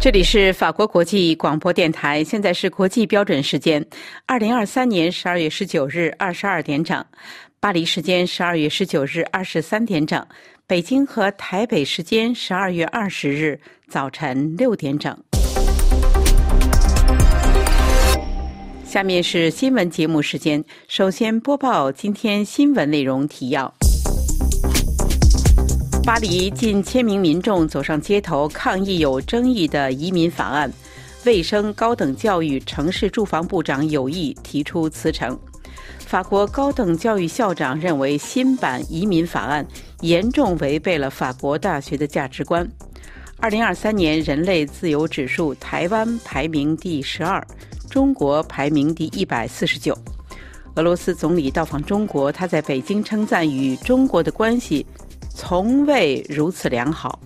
这里是法国国际广播电台，现在是国际标准时间，二零二三年十二月十九日二十二点整，巴黎时间十二月十九日二十三点整，北京和台北时间十二月二十日早晨六点整。下面是新闻节目时间，首先播报今天新闻内容提要。巴黎近千名民众走上街头抗议有争议的移民法案，卫生、高等教育、城市住房部长有意提出辞呈。法国高等教育校长认为新版移民法案严重违背了法国大学的价值观。二零二三年人类自由指数，台湾排名第十二，中国排名第一百四十九。俄罗斯总理到访中国，他在北京称赞与中国的关系。从未如此良好。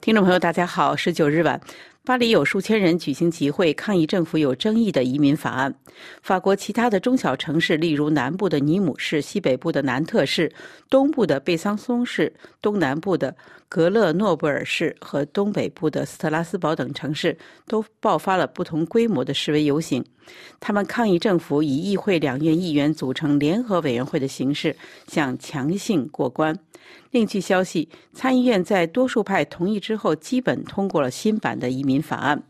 听众朋友，大家好，十九日晚。巴黎有数千人举行集会，抗议政府有争议的移民法案。法国其他的中小城市，例如南部的尼姆市、西北部的南特市、东部的贝桑松市、东南部的格勒诺布尔市和东北部的斯特拉斯堡等城市，都爆发了不同规模的示威游行。他们抗议政府以议会两院议员组成联合委员会的形式，向强行过关。另据消息，参议院在多数派同意之后，基本通过了新版的移民法案。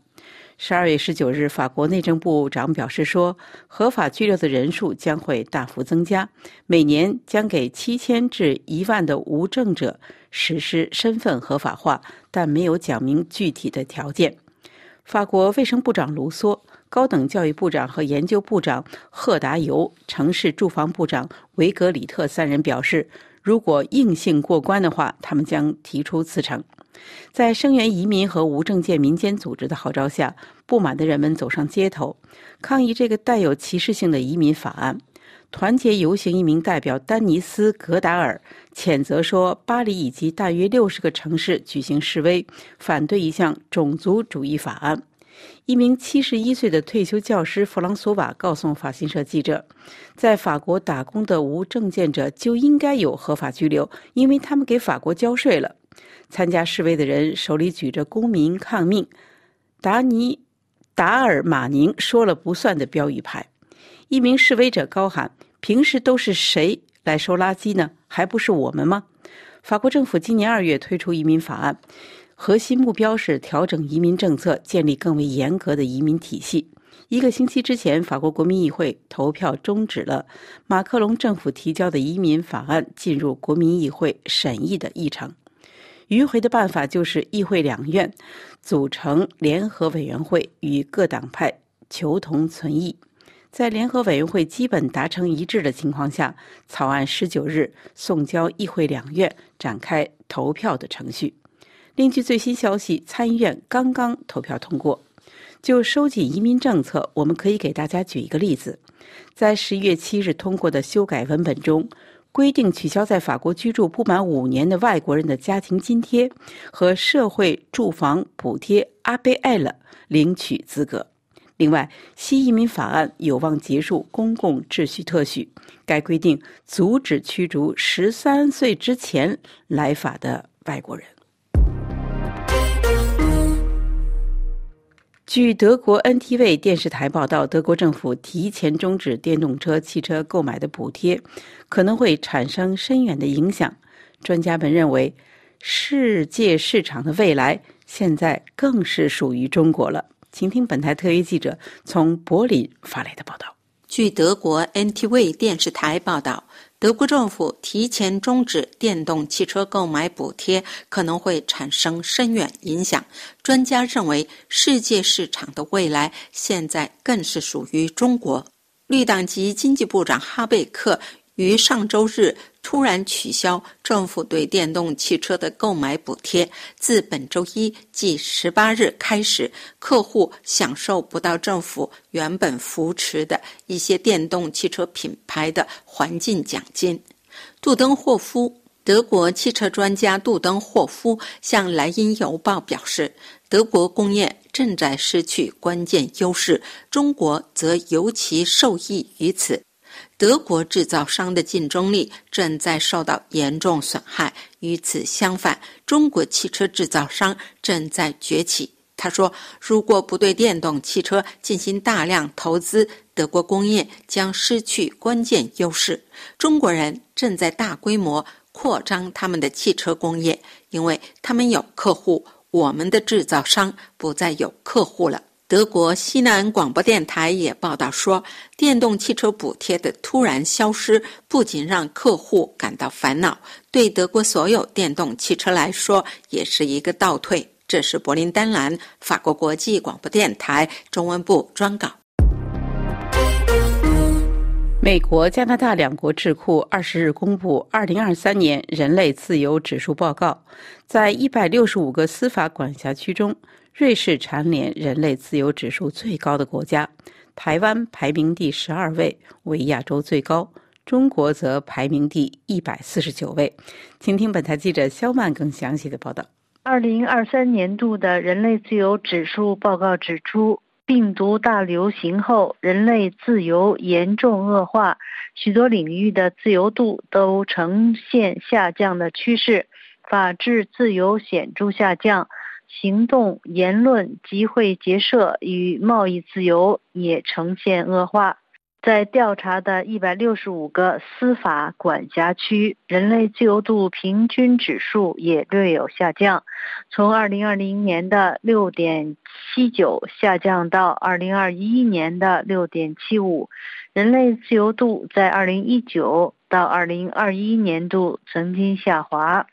十二月十九日，法国内政部长表示说，合法居留的人数将会大幅增加，每年将给七千至一万的无证者实施身份合法化，但没有讲明具体的条件。法国卫生部长卢梭、高等教育部长和研究部长赫达尤、城市住房部长维格里特三人表示。如果硬性过关的话，他们将提出辞呈。在声援移民和无证件民间组织的号召下，不满的人们走上街头，抗议这个带有歧视性的移民法案。团结游行一名代表丹尼斯·格达尔谴责说：“巴黎以及大约六十个城市举行示威，反对一项种族主义法案。”一名七十一岁的退休教师弗朗索瓦告诉法新社记者：“在法国打工的无证件者就应该有合法居留，因为他们给法国交税了。”参加示威的人手里举着“公民抗命，达尼达尔马宁说了不算”的标语牌。一名示威者高喊：“平时都是谁来收垃圾呢？还不是我们吗？”法国政府今年二月推出移民法案。核心目标是调整移民政策，建立更为严格的移民体系。一个星期之前，法国国民议会投票终止了马克龙政府提交的移民法案进入国民议会审议的议程。迂回的办法就是议会两院组成联合委员会，与各党派求同存异。在联合委员会基本达成一致的情况下，草案十九日送交议会两院展开投票的程序。另据最新消息，参议院刚刚投票通过。就收紧移民政策，我们可以给大家举一个例子：在十一月七日通过的修改文本中，规定取消在法国居住不满五年的外国人的家庭津贴和社会住房补贴阿贝艾勒领取资格。另外，新移民法案有望结束公共秩序特许。该规定阻止驱逐十三岁之前来法的外国人。据德国 NTV 电视台报道，德国政府提前终止电动车汽车购买的补贴，可能会产生深远的影响。专家们认为，世界市场的未来现在更是属于中国了。请听本台特约记者从柏林发来的报道。据德国 NTV 电视台报道。德国政府提前终止电动汽车购买补贴，可能会产生深远影响。专家认为，世界市场的未来现在更是属于中国。绿党籍经济部长哈贝克。于上周日突然取消政府对电动汽车的购买补贴，自本周一即十八日开始，客户享受不到政府原本扶持的一些电动汽车品牌的环境奖金。杜登霍夫，德国汽车专家杜登霍夫向《莱茵邮报》表示，德国工业正在失去关键优势，中国则尤其受益于此。德国制造商的竞争力正在受到严重损害。与此相反，中国汽车制造商正在崛起。他说：“如果不对电动汽车进行大量投资，德国工业将失去关键优势。中国人正在大规模扩张他们的汽车工业，因为他们有客户。我们的制造商不再有客户了。”德国西南广播电台也报道说，电动汽车补贴的突然消失不仅让客户感到烦恼，对德国所有电动汽车来说也是一个倒退。这是柏林丹兰法国国际广播电台中文部专稿。美国、加拿大两国智库二十日公布二零二三年人类自由指数报告，在一百六十五个司法管辖区中。瑞士蝉联人类自由指数最高的国家，台湾排名第十二位，为亚洲最高；中国则排名第一百四十九位。请听本台记者肖曼更详细的报道。二零二三年度的人类自由指数报告指出，病毒大流行后，人类自由严重恶化，许多领域的自由度都呈现下降的趋势，法治自由显著下降。行动、言论、集会、结社与贸易自由也呈现恶化。在调查的一百六十五个司法管辖区，人类自由度平均指数也略有下降，从二零二零年的六点七九下降到二零二一年的六点七五。人类自由度在二零一九到二零二一年度曾经下滑。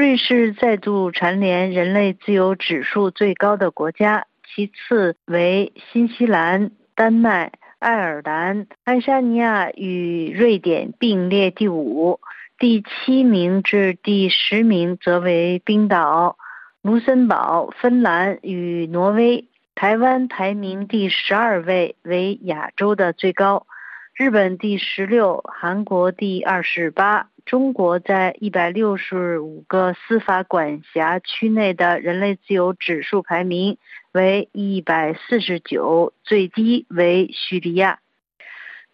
瑞士再度蝉联人类自由指数最高的国家，其次为新西兰、丹麦、爱尔兰、爱沙尼亚与瑞典并列第五，第七名至第十名则为冰岛、卢森堡、芬兰与挪威。台湾排名第十二位，为亚洲的最高。日本第十六，韩国第二十八。中国在一百六十五个司法管辖区内的人类自由指数排名为一百四十九，最低为叙利亚。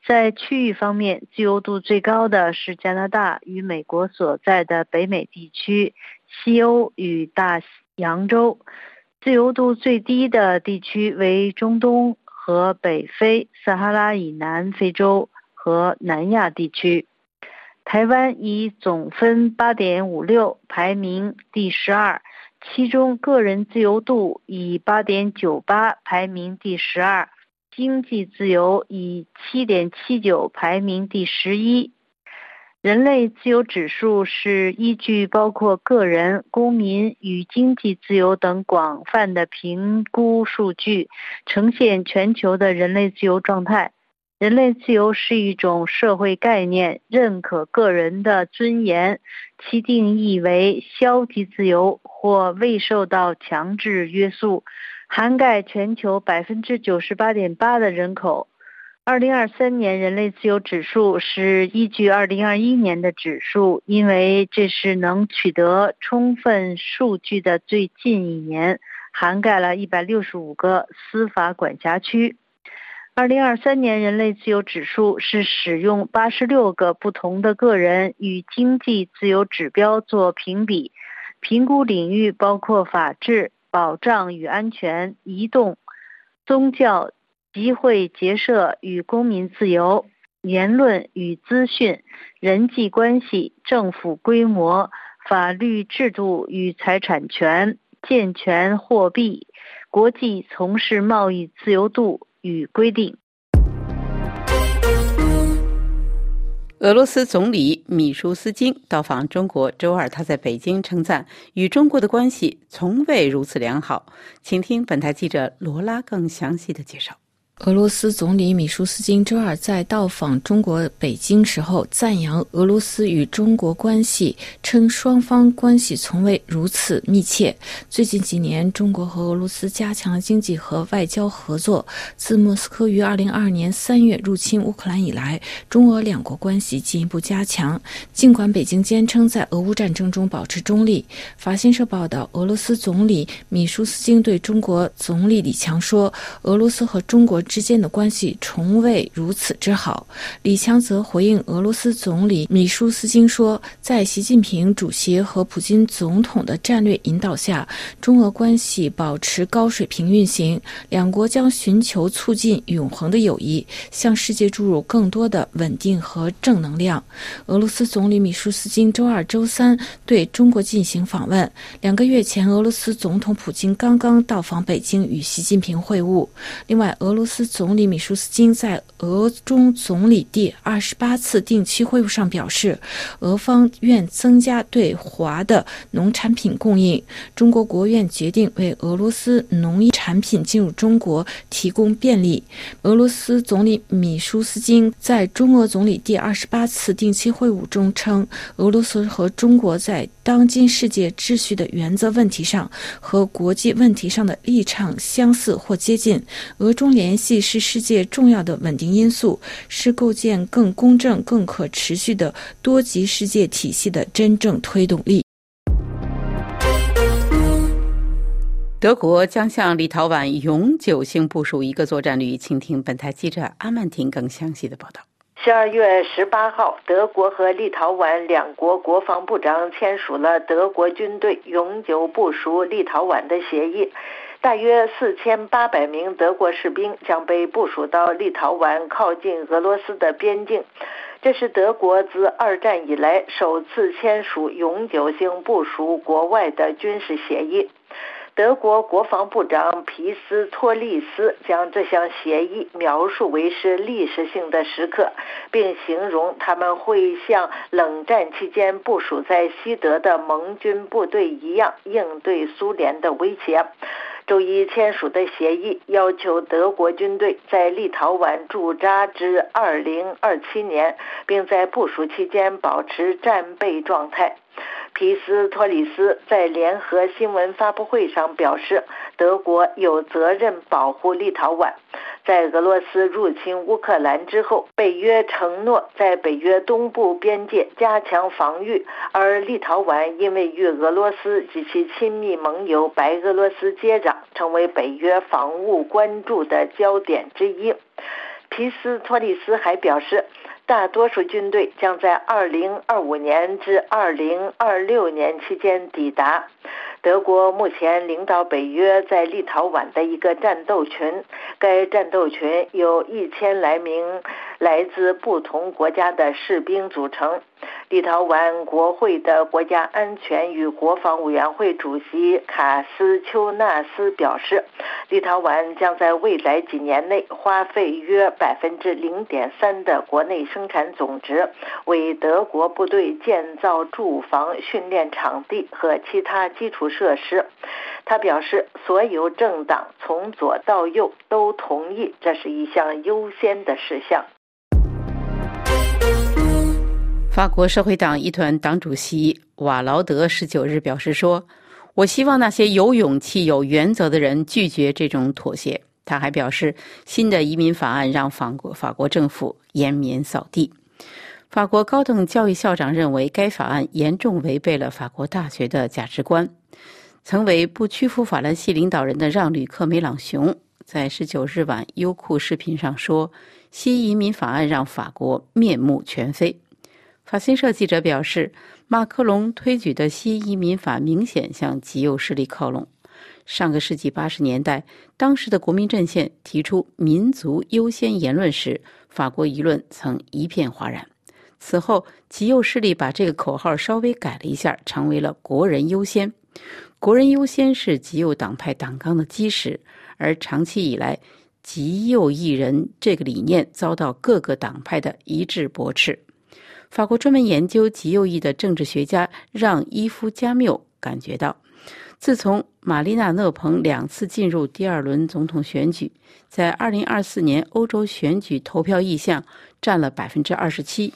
在区域方面，自由度最高的是加拿大与美国所在的北美地区、西欧与大洋洲；自由度最低的地区为中东和北非、撒哈拉以南非洲和南亚地区。台湾以总分八点五六排名第十二，其中个人自由度以八点九八排名第十二，经济自由以七点七九排名第十一。人类自由指数是依据包括个人、公民与经济自由等广泛的评估数据，呈现全球的人类自由状态。人类自由是一种社会概念，认可个人的尊严，其定义为消极自由或未受到强制约束，涵盖全球百分之九十八点八的人口。二零二三年人类自由指数是依据二零二一年的指数，因为这是能取得充分数据的最近一年，涵盖了一百六十五个司法管辖区。二零二三年人类自由指数是使用八十六个不同的个人与经济自由指标做评比，评估领域包括法治、保障与安全、移动、宗教、集会结社与公民自由、言论与资讯、人际关系、政府规模、法律制度与财产权、健全货币、国际从事贸易自由度。与规定。俄罗斯总理米舒斯金到访中国，周二他在北京称赞与中国的关系从未如此良好。请听本台记者罗拉更详细的介绍。俄罗斯总理米舒斯金周二在到访中国北京时候，赞扬俄罗斯与中国关系，称双方关系从未如此密切。最近几年，中国和俄罗斯加强了经济和外交合作。自莫斯科于二零二二年三月入侵乌克兰以来，中俄两国关系进一步加强。尽管北京坚称在俄乌战争中保持中立，法新社报道，俄罗斯总理米舒斯金对中国总理李强说：“俄罗斯和中国。”之间的关系从未如此之好。李强则回应俄罗斯总理米舒斯金说，在习近平主席和普京总统的战略引导下，中俄关系保持高水平运行，两国将寻求促进永恒的友谊，向世界注入更多的稳定和正能量。俄罗斯总理米舒斯金周二、周三对中国进行访问。两个月前，俄罗斯总统普京刚刚到访北京，与习近平会晤。另外，俄罗斯斯总理米舒斯金在俄中总理第二十八次定期会晤上表示，俄方愿增加对华的农产品供应。中国国务院决定为俄罗斯农业产品进入中国提供便利。俄罗斯总理米舒斯金在中俄总理第二十八次定期会晤中称，俄罗斯和中国在当今世界秩序的原则问题上和国际问题上的立场相似或接近。俄中联系是世界重要的稳定因素，是构建更公正、更可持续的多极世界体系的真正推动力。德国将向立陶宛永久性部署一个作战旅，请听本台记者阿曼婷更详细的报道。十二月十八号，德国和立陶宛两国国防部长签署了德国军队永久部署立陶宛的协议。大约四千八百名德国士兵将被部署到立陶宛靠近俄罗斯的边境。这是德国自二战以来首次签署永久性部署国外的军事协议。德国国防部长皮斯托利斯将这项协议描述为是历史性的时刻，并形容他们会像冷战期间部署在西德的盟军部队一样应对苏联的威胁。周一签署的协议要求德国军队在立陶宛驻扎至二零二七年，并在部署期间保持战备状态。皮斯托里斯在联合新闻发布会上表示，德国有责任保护立陶宛。在俄罗斯入侵乌克兰之后，北约承诺在北约东部边界加强防御，而立陶宛因为与俄罗斯及其亲密盟友白俄罗斯接壤，成为北约防务关注的焦点之一。皮斯托里斯还表示。大多数军队将在2025年至2026年期间抵达。德国目前领导北约在立陶宛的一个战斗群，该战斗群有一千来名来自不同国家的士兵组成。立陶宛国会的国家安全与国防委员会主席卡斯丘纳斯表示，立陶宛将在未来几年内花费约百分之零点三的国内生产总值，为德国部队建造住房、训练场地和其他基础设施。他表示，所有政党从左到右都同意这是一项优先的事项。法国社会党一团党主席瓦劳德十九日表示说：“我希望那些有勇气、有原则的人拒绝这种妥协。”他还表示，新的移民法案让法国法国政府颜面扫地。法国高等教育校长认为，该法案严重违背了法国大学的价值观。曾为不屈服法兰西领导人的让·吕克·梅朗雄在十九日晚优酷视频上说：“新移民法案让法国面目全非。”法新社记者表示，马克龙推举的新移民法明显向极右势力靠拢。上个世纪八十年代，当时的国民阵线提出“民族优先”言论时，法国舆论曾一片哗然。此后，极右势力把这个口号稍微改了一下，成为了“国人优先”。“国人优先”是极右党派党纲的基石，而长期以来，极右翼人这个理念遭到各个党派的一致驳斥。法国专门研究极右翼的政治学家让·伊夫·加缪感觉到，自从玛丽娜·勒蓬两次进入第二轮总统选举，在2024年欧洲选举投票意向占了百分之二十七，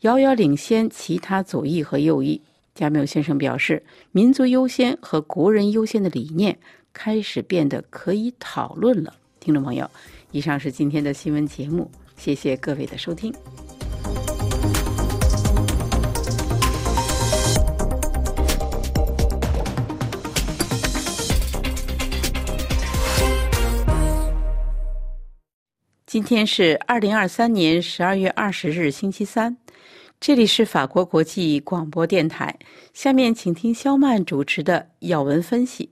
遥遥领先其他左翼和右翼。加缪先生表示，民族优先和国人优先的理念开始变得可以讨论了。听众朋友，以上是今天的新闻节目，谢谢各位的收听。今天是二零二三年十二月二十日，星期三。这里是法国国际广播电台。下面请听肖曼主持的要闻分析。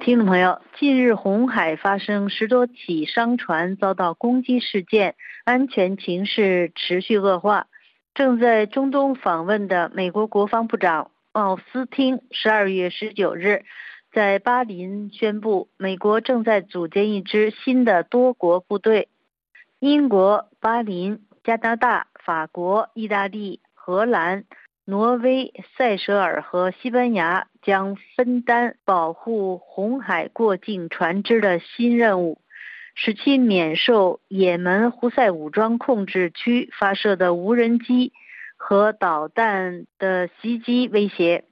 听众朋友，近日红海发生十多起商船遭到攻击事件，安全情势持续恶化。正在中东访问的美国国防部长奥斯汀十二月十九日。在巴林宣布，美国正在组建一支新的多国部队。英国、巴林、加拿大、法国、意大利、荷兰、挪威、塞舌尔和西班牙将分担保护红海过境船只的新任务，使其免受也门胡塞武装控制区发射的无人机和导弹的袭击威胁。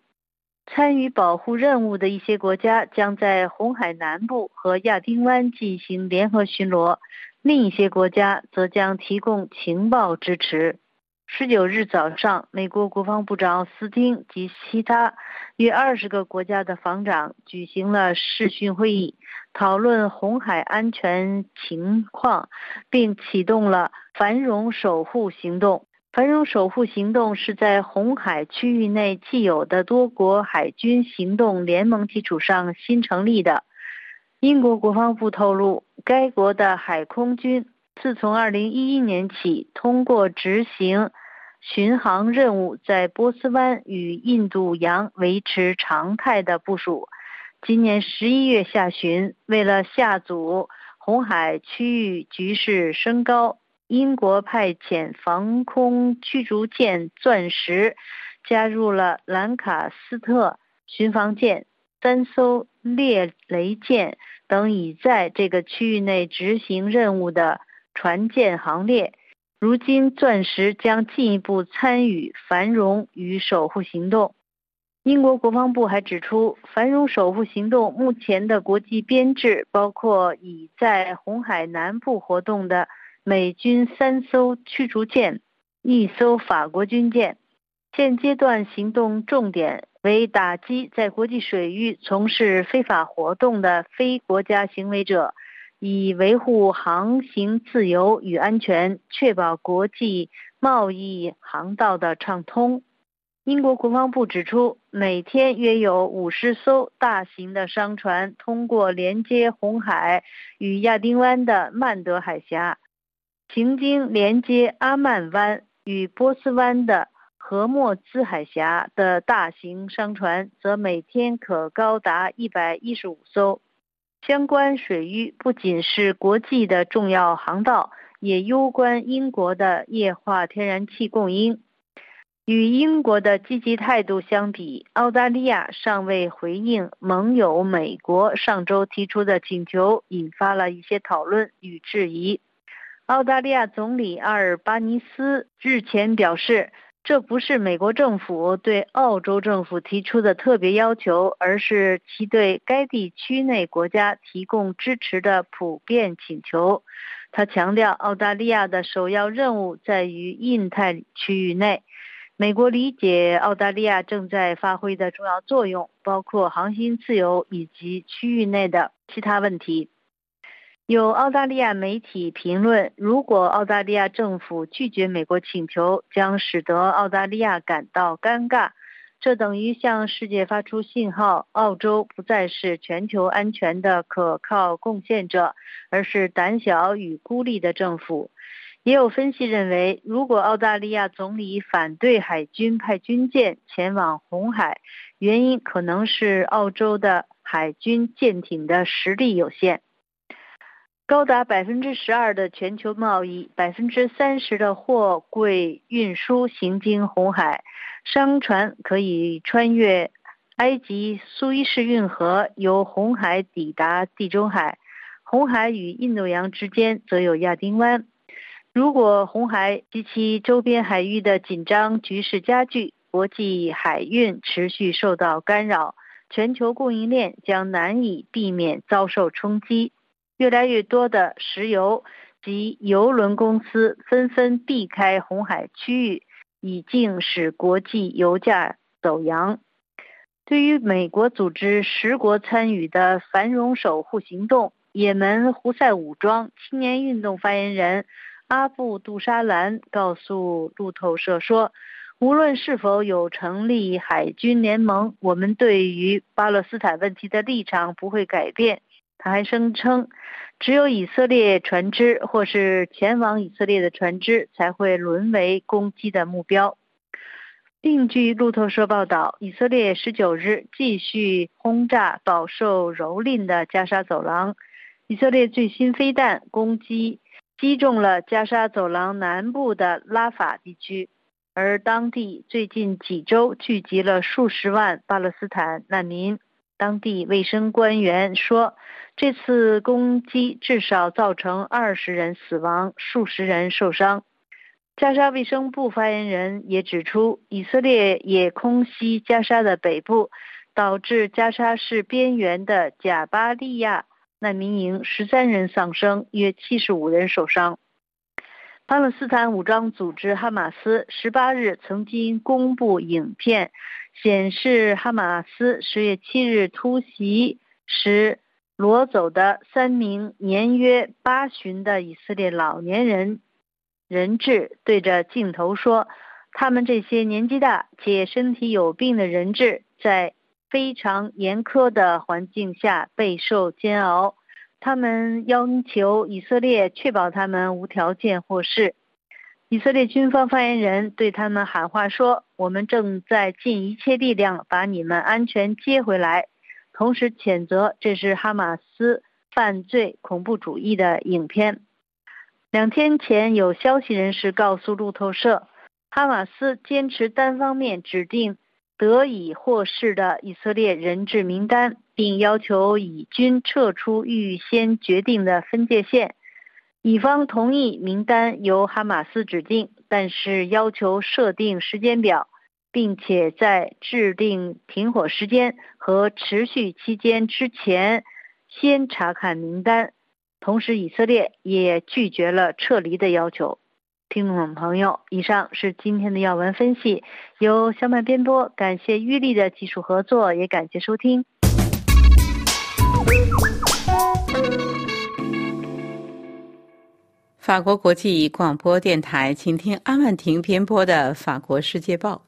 参与保护任务的一些国家将在红海南部和亚丁湾进行联合巡逻，另一些国家则将提供情报支持。十九日早上，美国国防部长斯汀及其他约二十个国家的防长举行了视讯会议，讨论红海安全情况，并启动了“繁荣守护行动”。繁荣守护行动是在红海区域内既有的多国海军行动联盟基础上新成立的。英国国防部透露，该国的海空军自从2011年起，通过执行巡航任务，在波斯湾与印度洋维持常态的部署。今年11月下旬，为了下阻红海区域局势升高。英国派遣防空驱逐舰“钻石”加入了兰卡斯特巡防舰、三艘猎雷舰等已在这个区域内执行任务的船舰行列。如今，“钻石”将进一步参与“繁荣与守护行动”。英国国防部还指出，“繁荣守护行动”目前的国际编制包括已在红海南部活动的。美军三艘驱逐舰，一艘法国军舰。现阶段行动重点为打击在国际水域从事非法活动的非国家行为者，以维护航行自由与安全，确保国际贸易航道的畅通。英国国防部指出，每天约有五十艘大型的商船通过连接红海与亚丁湾的曼德海峡。行经连接阿曼湾与波斯湾的荷莫兹海峡的大型商船，则每天可高达一百一十五艘。相关水域不仅是国际的重要航道，也攸关英国的液化天然气供应。与英国的积极态度相比，澳大利亚尚未回应盟友美国上周提出的请求，引发了一些讨论与质疑。澳大利亚总理阿尔巴尼斯日前表示，这不是美国政府对澳洲政府提出的特别要求，而是其对该地区内国家提供支持的普遍请求。他强调，澳大利亚的首要任务在于印太区域内。美国理解澳大利亚正在发挥的重要作用，包括航行自由以及区域内的其他问题。有澳大利亚媒体评论，如果澳大利亚政府拒绝美国请求，将使得澳大利亚感到尴尬。这等于向世界发出信号：澳洲不再是全球安全的可靠贡献者，而是胆小与孤立的政府。也有分析认为，如果澳大利亚总理反对海军派军舰前往红海，原因可能是澳洲的海军舰艇的实力有限。高达百分之十二的全球贸易，百分之三十的货柜运输行经红海，商船可以穿越埃及苏伊士运河，由红海抵达地中海。红海与印度洋之间则有亚丁湾。如果红海及其周边海域的紧张局势加剧，国际海运持续受到干扰，全球供应链将难以避免遭受冲击。越来越多的石油及油轮公司纷纷避开红海区域，已经使国际油价走扬。对于美国组织十国参与的繁荣守护行动，也门胡塞武装青年运动发言人阿布杜沙兰告诉路透社说：“无论是否有成立海军联盟，我们对于巴勒斯坦问题的立场不会改变。”他还声称，只有以色列船只或是前往以色列的船只才会沦为攻击的目标。另据路透社报道，以色列十九日继续轰炸饱受蹂躏的加沙走廊。以色列最新飞弹攻击击中了加沙走廊南部的拉法地区，而当地最近几周聚集了数十万巴勒斯坦难民。当地卫生官员说，这次攻击至少造成二十人死亡，数十人受伤。加沙卫生部发言人也指出，以色列也空袭加沙的北部，导致加沙市边缘的贾巴利亚难民营十三人丧生，约七十五人受伤。巴勒斯坦武装组织哈马斯十八日曾经公布影片。显示哈马斯十月七日突袭时掳走的三名年约八旬的以色列老年人人质，对着镜头说：“他们这些年纪大且身体有病的人质，在非常严苛的环境下备受煎熬。他们要求以色列确保他们无条件获释。”以色列军方发言人对他们喊话说：“我们正在尽一切力量把你们安全接回来。”同时谴责这是哈马斯犯罪恐怖主义的影片。两天前，有消息人士告诉路透社，哈马斯坚持单方面指定得以获释的以色列人质名单，并要求以军撤出预先决定的分界线。乙方同意名单由哈马斯指定，但是要求设定时间表，并且在制定停火时间和持续期间之前先查看名单。同时，以色列也拒绝了撤离的要求。听众朋友，以上是今天的要闻分析，由小满编播，感谢玉丽的技术合作，也感谢收听。法国国际广播电台，请听阿曼婷编播的《法国世界报》。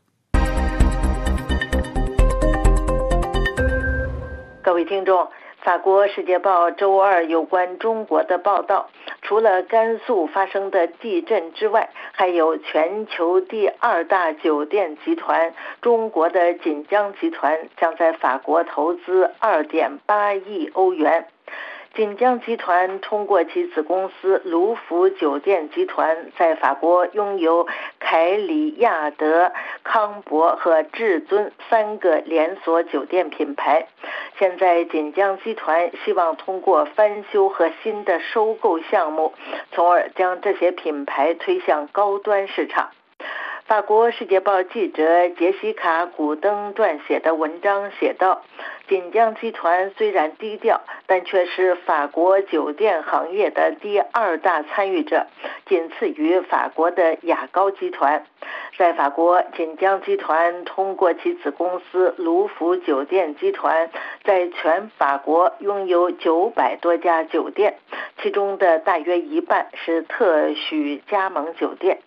听众，《法国世界报》周二有关中国的报道，除了甘肃发生的地震之外，还有全球第二大酒店集团中国的锦江集团将在法国投资2.8亿欧元。锦江集团通过其子公司卢浮酒店集团，在法国拥有凯里亚德、康博和至尊三个连锁酒店品牌。现在，锦江集团希望通过翻修和新的收购项目，从而将这些品牌推向高端市场。法国《世界报》记者杰西卡·古登撰写的文章写道。锦江集团虽然低调，但却是法国酒店行业的第二大参与者，仅次于法国的雅高集团。在法国，锦江集团通过其子公司卢浮酒店集团，在全法国拥有九百多家酒店，其中的大约一半是特许加盟酒店。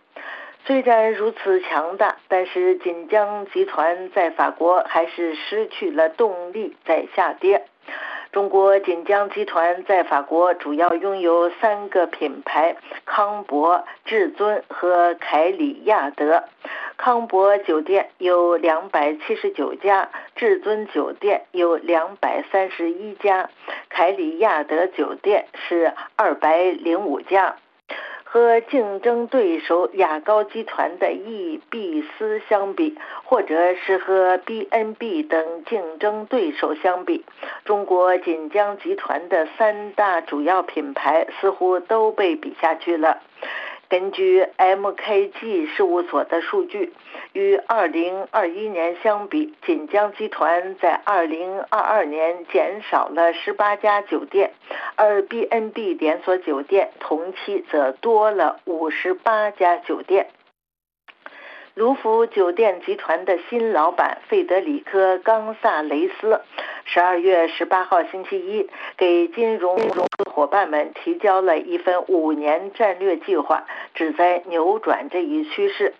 虽然如此强大，但是锦江集团在法国还是失去了动力，在下跌。中国锦江集团在法国主要拥有三个品牌：康博、至尊和凯里亚德。康博酒店有两百七十九家，至尊酒店有两百三十一家，凯里亚德酒店是二百零五家。和竞争对手雅高集团的易必思相比，或者是和 B N B 等竞争对手相比，中国锦江集团的三大主要品牌似乎都被比下去了。根据 MKG 事务所的数据，与2021年相比，锦江集团在2022年减少了18家酒店，而 B&B 连锁酒店同期则多了58家酒店。卢浮酒店集团的新老板费德里科·冈萨雷斯，十二月十八号星期一给金融伙伴们提交了一份五年战略计划，旨在扭转这一趋势。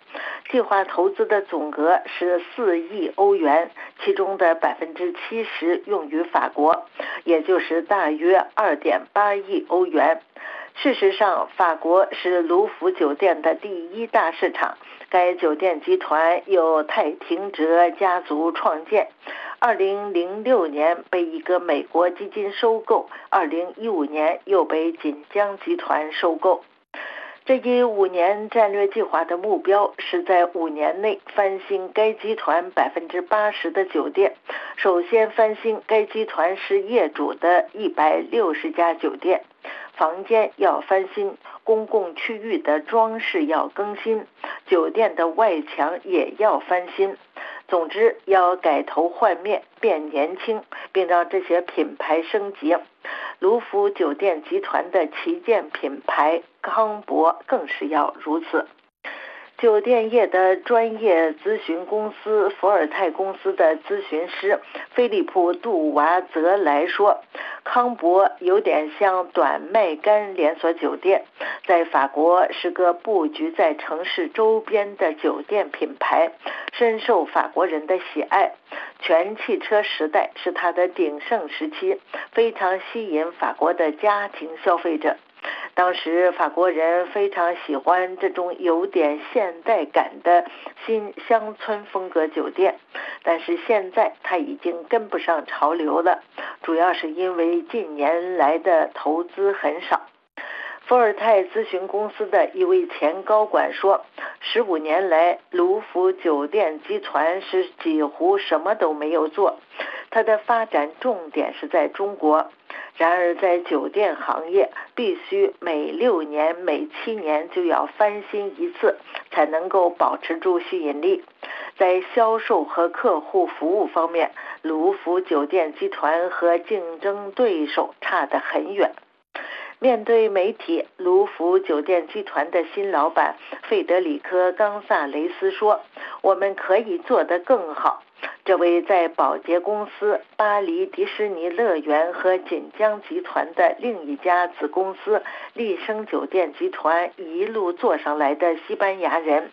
计划投资的总额是四亿欧元，其中的百分之七十用于法国，也就是大约二点八亿欧元。事实上，法国是卢浮酒店的第一大市场。该酒店集团由泰廷哲家族创建，2006年被一个美国基金收购，2015年又被锦江集团收购。这一五年战略计划的目标是在五年内翻新该集团百分之八十的酒店。首先翻新该集团是业主的一百六十家酒店，房间要翻新，公共区域的装饰要更新，酒店的外墙也要翻新。总之，要改头换面，变年轻，并让这些品牌升级。卢浮酒店集团的旗舰品牌康博更是要如此。酒店业的专业咨询公司伏尔泰公司的咨询师菲利普·杜瓦泽来说，康博有点像短麦干连锁酒店，在法国是个布局在城市周边的酒店品牌，深受法国人的喜爱。全汽车时代是它的鼎盛时期，非常吸引法国的家庭消费者。当时法国人非常喜欢这种有点现代感的新乡村风格酒店，但是现在它已经跟不上潮流了，主要是因为近年来的投资很少。伏尔泰咨询公司的一位前高管说：“十五年来，卢浮酒店集团是几乎什么都没有做，它的发展重点是在中国。然而，在酒店行业，必须每六年、每七年就要翻新一次，才能够保持住吸引力。在销售和客户服务方面，卢浮酒店集团和竞争对手差得很远。”面对媒体，卢浮酒店集团的新老板费德里科·冈萨雷斯说：“我们可以做得更好。”这位在保洁公司、巴黎迪士尼乐园和锦江集团的另一家子公司丽笙酒店集团一路做上来的西班牙人。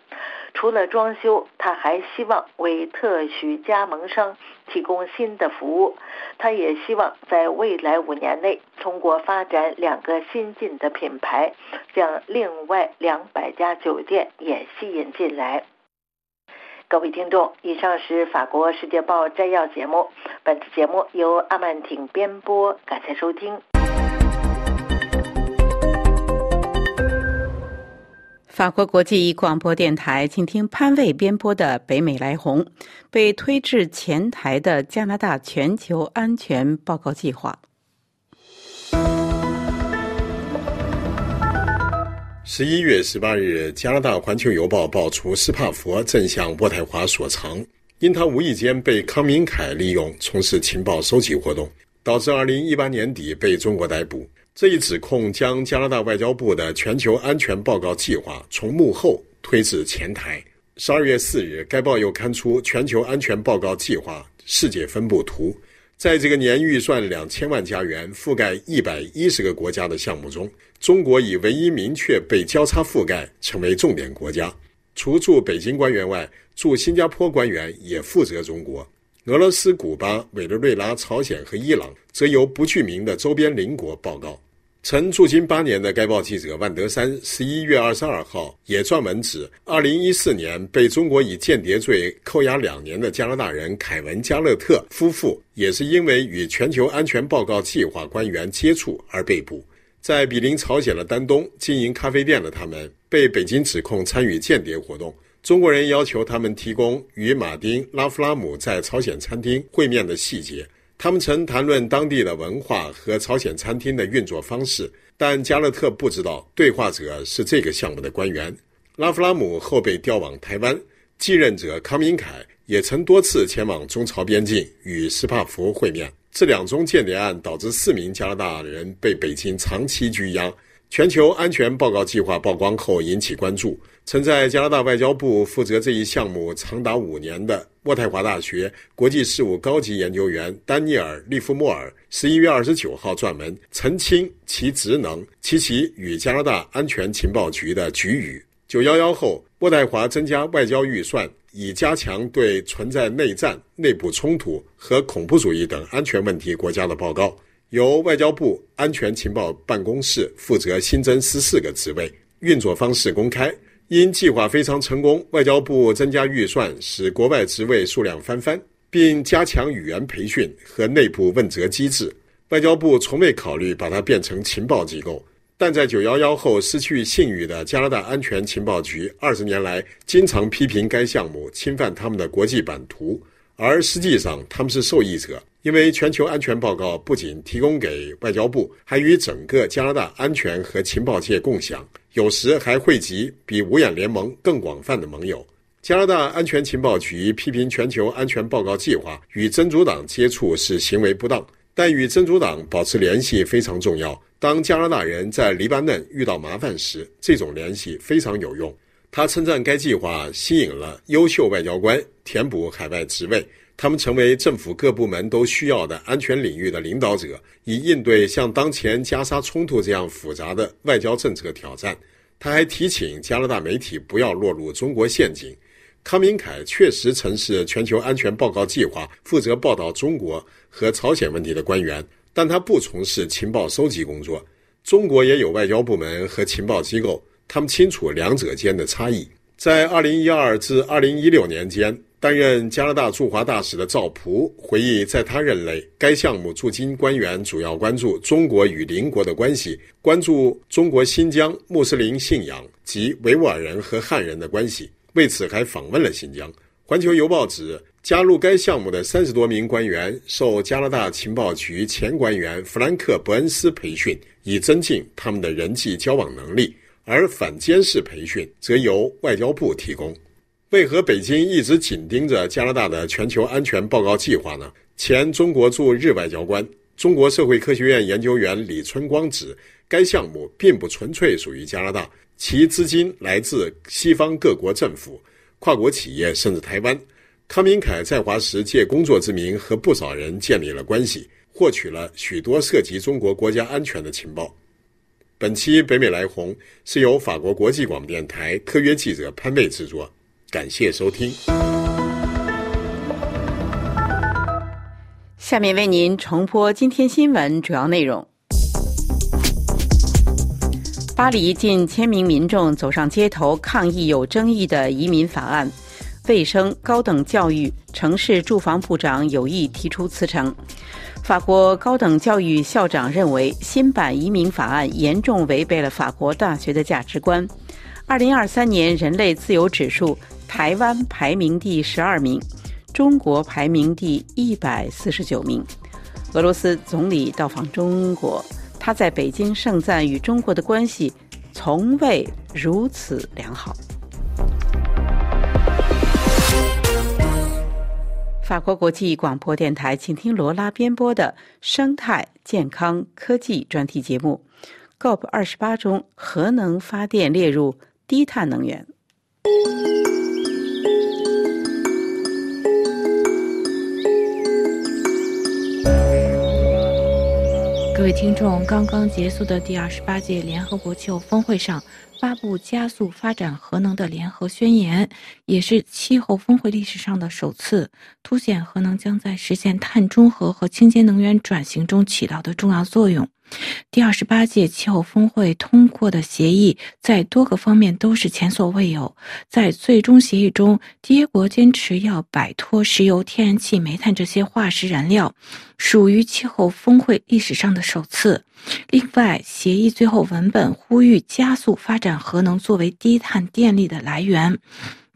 除了装修，他还希望为特许加盟商提供新的服务。他也希望在未来五年内，通过发展两个新进的品牌，将另外两百家酒店也吸引进来。各位听众，以上是法国《世界报》摘要节目。本次节目由阿曼挺编播，感谢收听。法国国际广播电台，请听潘卫编播的《北美来红》，被推至前台的加拿大全球安全报告计划。十一月十八日，加拿大《环球邮报》爆出斯帕佛正向渥太华所藏，因他无意间被康明凯利用从事情报收集活动，导致二零一八年底被中国逮捕。这一指控将加拿大外交部的全球安全报告计划从幕后推至前台。十二月四日，该报又刊出全球安全报告计划世界分布图。在这个年预算两千万加元、覆盖一百一十个国家的项目中，中国以唯一明确被交叉覆盖，成为重点国家。除驻北京官员外，驻新加坡官员也负责中国。俄罗斯、古巴、委内瑞拉、朝鲜和伊朗则由不具名的周边邻国报告。曾驻京八年的该报记者万德山，十一月二十二号也撰文指，二零一四年被中国以间谍罪扣押两年的加拿大人凯文·加勒特夫妇，也是因为与全球安全报告计划官员接触而被捕。在比邻朝鲜的丹东经营咖啡店的他们，被北京指控参与间谍活动。中国人要求他们提供与马丁·拉夫拉姆在朝鲜餐厅会面的细节。他们曾谈论当地的文化和朝鲜餐厅的运作方式，但加勒特不知道对话者是这个项目的官员。拉夫拉姆后被调往台湾，继任者康明凯也曾多次前往中朝边境与斯帕福会面。这两宗间谍案导致四名加拿大人被北京长期拘押，全球安全报告计划曝光后引起关注。曾在加拿大外交部负责这一项目长达五年的渥太华大学国际事务高级研究员丹尼尔·利弗莫尔，十一月二十九号撰文澄清其职能及其与加拿大安全情报局的局语。九幺幺后，渥太华增加外交预算，以加强对存在内战、内部冲突和恐怖主义等安全问题国家的报告。由外交部安全情报办公室负责新增十四个职位，运作方式公开。因计划非常成功，外交部增加预算，使国外职位数量翻番，并加强语言培训和内部问责机制。外交部从未考虑把它变成情报机构。但在九幺幺后失去信誉的加拿大安全情报局，二十年来经常批评该项目侵犯他们的国际版图，而实际上他们是受益者，因为全球安全报告不仅提供给外交部，还与整个加拿大安全和情报界共享，有时还汇集比五眼联盟更广泛的盟友。加拿大安全情报局批评全球安全报告计划与真主党接触是行为不当，但与真主党保持联系非常重要。当加拿大人在黎巴嫩遇到麻烦时，这种联系非常有用。他称赞该计划吸引了优秀外交官，填补海外职位，他们成为政府各部门都需要的安全领域的领导者，以应对像当前加沙冲突这样复杂的外交政策挑战。他还提醒加拿大媒体不要落入中国陷阱。康明凯确实曾是全球安全报告计划负责报道中国和朝鲜问题的官员。但他不从事情报收集工作。中国也有外交部门和情报机构，他们清楚两者间的差异。在2012至2016年间，担任加拿大驻华大使的赵普回忆，在他任内，该项目驻京官员主要关注中国与邻国的关系，关注中国新疆穆斯林信仰及维吾尔人和汉人的关系，为此还访问了新疆。环球邮报指。加入该项目的三十多名官员受加拿大情报局前官员弗兰克·伯恩斯培训，以增进他们的人际交往能力；而反监视培训则由外交部提供。为何北京一直紧盯着加拿大的全球安全报告计划呢？前中国驻日外交官、中国社会科学院研究员李春光指，该项目并不纯粹属于加拿大，其资金来自西方各国政府、跨国企业，甚至台湾。康明凯在华时借工作之名和不少人建立了关系，获取了许多涉及中国国家安全的情报。本期北美来红是由法国国际广播电台特约记者潘贝制作，感谢收听。下面为您重播今天新闻主要内容：巴黎近千名民众走上街头抗议有争议的移民法案。卫生、高等教育、城市住房部长有意提出辞呈。法国高等教育校长认为，新版移民法案严重违背了法国大学的价值观。二零二三年人类自由指数，台湾排名第十二名，中国排名第一百四十九名。俄罗斯总理到访中国，他在北京盛赞与中国的关系从未如此良好。法国国际广播电台，请听罗拉编播的生态健康科技专题节目。COP 二十八中，核能发电列入低碳能源。各位听众，刚刚结束的第二十八届联合国气候峰会上。发布加速发展核能的联合宣言，也是气候峰会历史上的首次，凸显核能将在实现碳中和和清洁能源转型中起到的重要作用。第二十八届气候峰会通过的协议在多个方面都是前所未有。在最终协议中，缔约国坚持要摆脱石油、天然气、煤炭这些化石燃料，属于气候峰会历史上的首次。另外，协议最后文本呼吁加速发展核能作为低碳电力的来源。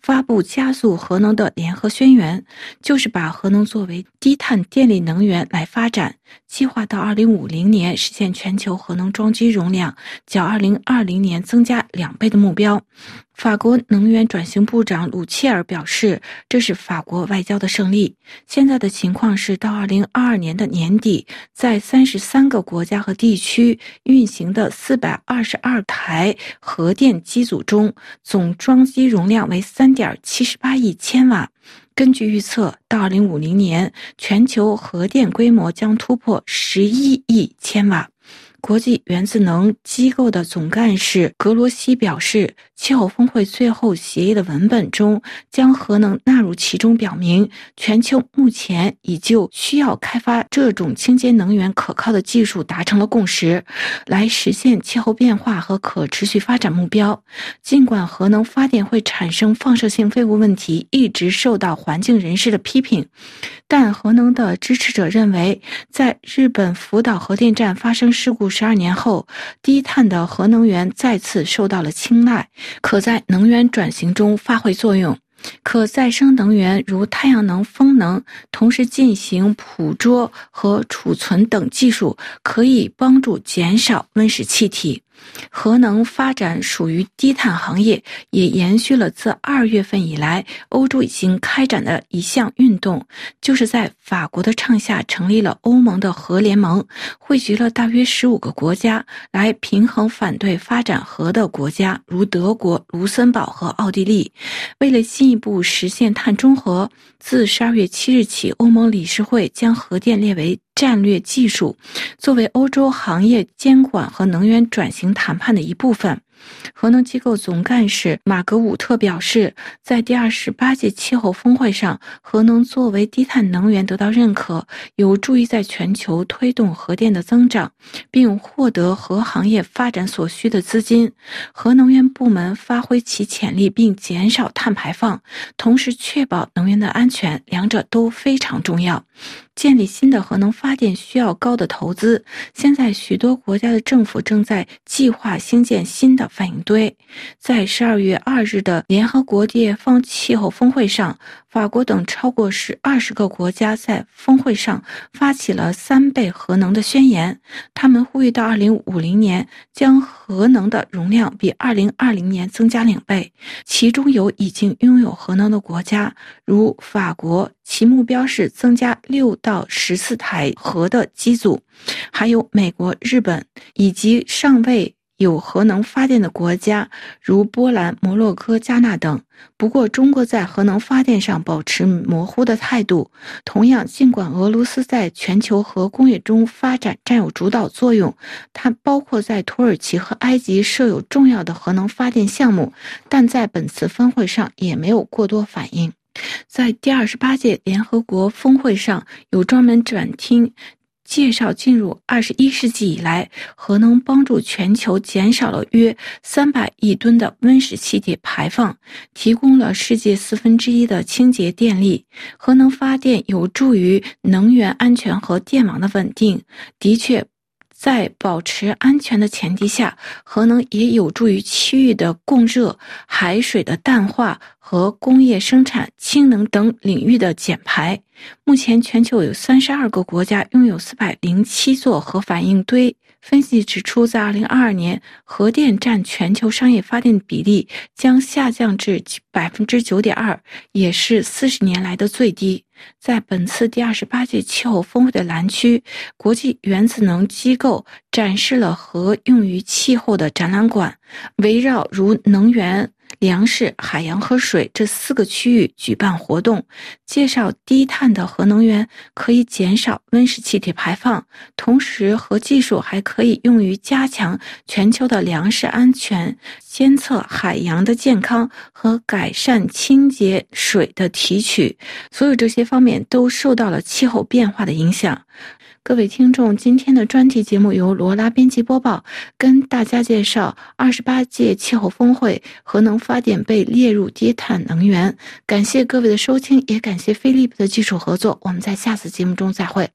发布加速核能的联合宣言，就是把核能作为低碳电力能源来发展，计划到二零五零年实现全球核能装机容量较二零二零年增加两倍的目标。法国能源转型部长鲁切尔表示，这是法国外交的胜利。现在的情况是，到2022年的年底，在33个国家和地区运行的422台核电机组中，总装机容量为3.78亿千瓦。根据预测，到2050年，全球核电规模将突破11亿千瓦。国际原子能机构的总干事格罗西表示，气候峰会最后协议的文本中将核能纳入其中，表明全球目前已就需要开发这种清洁能源可靠的技术达成了共识，来实现气候变化和可持续发展目标。尽管核能发电会产生放射性废物问题一直受到环境人士的批评，但核能的支持者认为，在日本福岛核电站发生事故。十二年后，低碳的核能源再次受到了青睐，可在能源转型中发挥作用。可再生能源如太阳能、风能同时进行捕捉和储存等技术，可以帮助减少温室气体。核能发展属于低碳行业，也延续了自二月份以来欧洲已经开展的一项运动，就是在法国的倡下成立了欧盟的核联盟，汇集了大约十五个国家，来平衡反对发展核的国家，如德国、卢森堡和奥地利。为了进一步实现碳中和，自十二月七日起，欧盟理事会将核电列为。战略技术作为欧洲行业监管和能源转型谈判的一部分。核能机构总干事马格伍特表示，在第二十八届气候峰会上，核能作为低碳能源得到认可，有助于在全球推动核电的增长，并获得核行业发展所需的资金。核能源部门发挥其潜力，并减少碳排放，同时确保能源的安全，两者都非常重要。建立新的核能发电需要高的投资，现在许多国家的政府正在计划兴建新的。反应堆，在十二月二日的联合国地方气候峰会上，法国等超过十二十个国家在峰会上发起了三倍核能的宣言。他们呼吁到二零五零年将核能的容量比二零二零年增加两倍。其中有已经拥有核能的国家，如法国，其目标是增加六到十四台核的机组；还有美国、日本以及尚未。有核能发电的国家，如波兰、摩洛哥、加纳等。不过，中国在核能发电上保持模糊的态度。同样，尽管俄罗斯在全球核工业中发展占有主导作用，它包括在土耳其和埃及设有重要的核能发电项目，但在本次峰会上也没有过多反应。在第二十八届联合国峰会上，有专门展厅。介绍进入二十一世纪以来，核能帮助全球减少了约三百亿吨的温室气体排放，提供了世界四分之一的清洁电力。核能发电有助于能源安全和电网的稳定。的确。在保持安全的前提下，核能也有助于区域的供热、海水的淡化和工业生产、氢能等领域的减排。目前，全球有三十二个国家拥有四百零七座核反应堆。分析指出，在二零二二年，核电占全球商业发电比例将下降至百分之九点二，也是四十年来的最低。在本次第二十八届气候峰会的蓝区，国际原子能机构展示了核用于气候的展览馆，围绕如能源。粮食、海洋和水这四个区域举办活动，介绍低碳的核能源可以减少温室气体排放，同时核技术还可以用于加强全球的粮食安全、监测海洋的健康和改善清洁水的提取。所有这些方面都受到了气候变化的影响。各位听众，今天的专题节目由罗拉编辑播报，跟大家介绍二十八届气候峰会，核能发电被列入低碳能源。感谢各位的收听，也感谢飞利浦的技术合作。我们在下次节目中再会。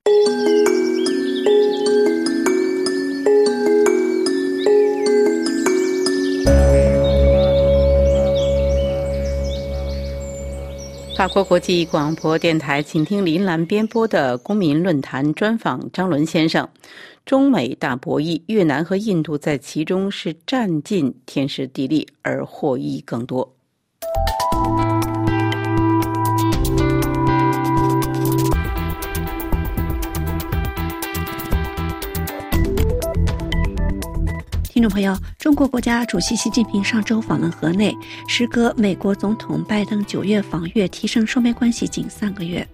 法国国际广播电台，请听林兰编播的公民论坛专访张伦先生。中美大博弈，越南和印度在其中是占尽天时地利，而获益更多。听众朋友，中国国家主席习近平上周访问河内，时隔美国总统拜登九月访越，提升双边关系仅三个月。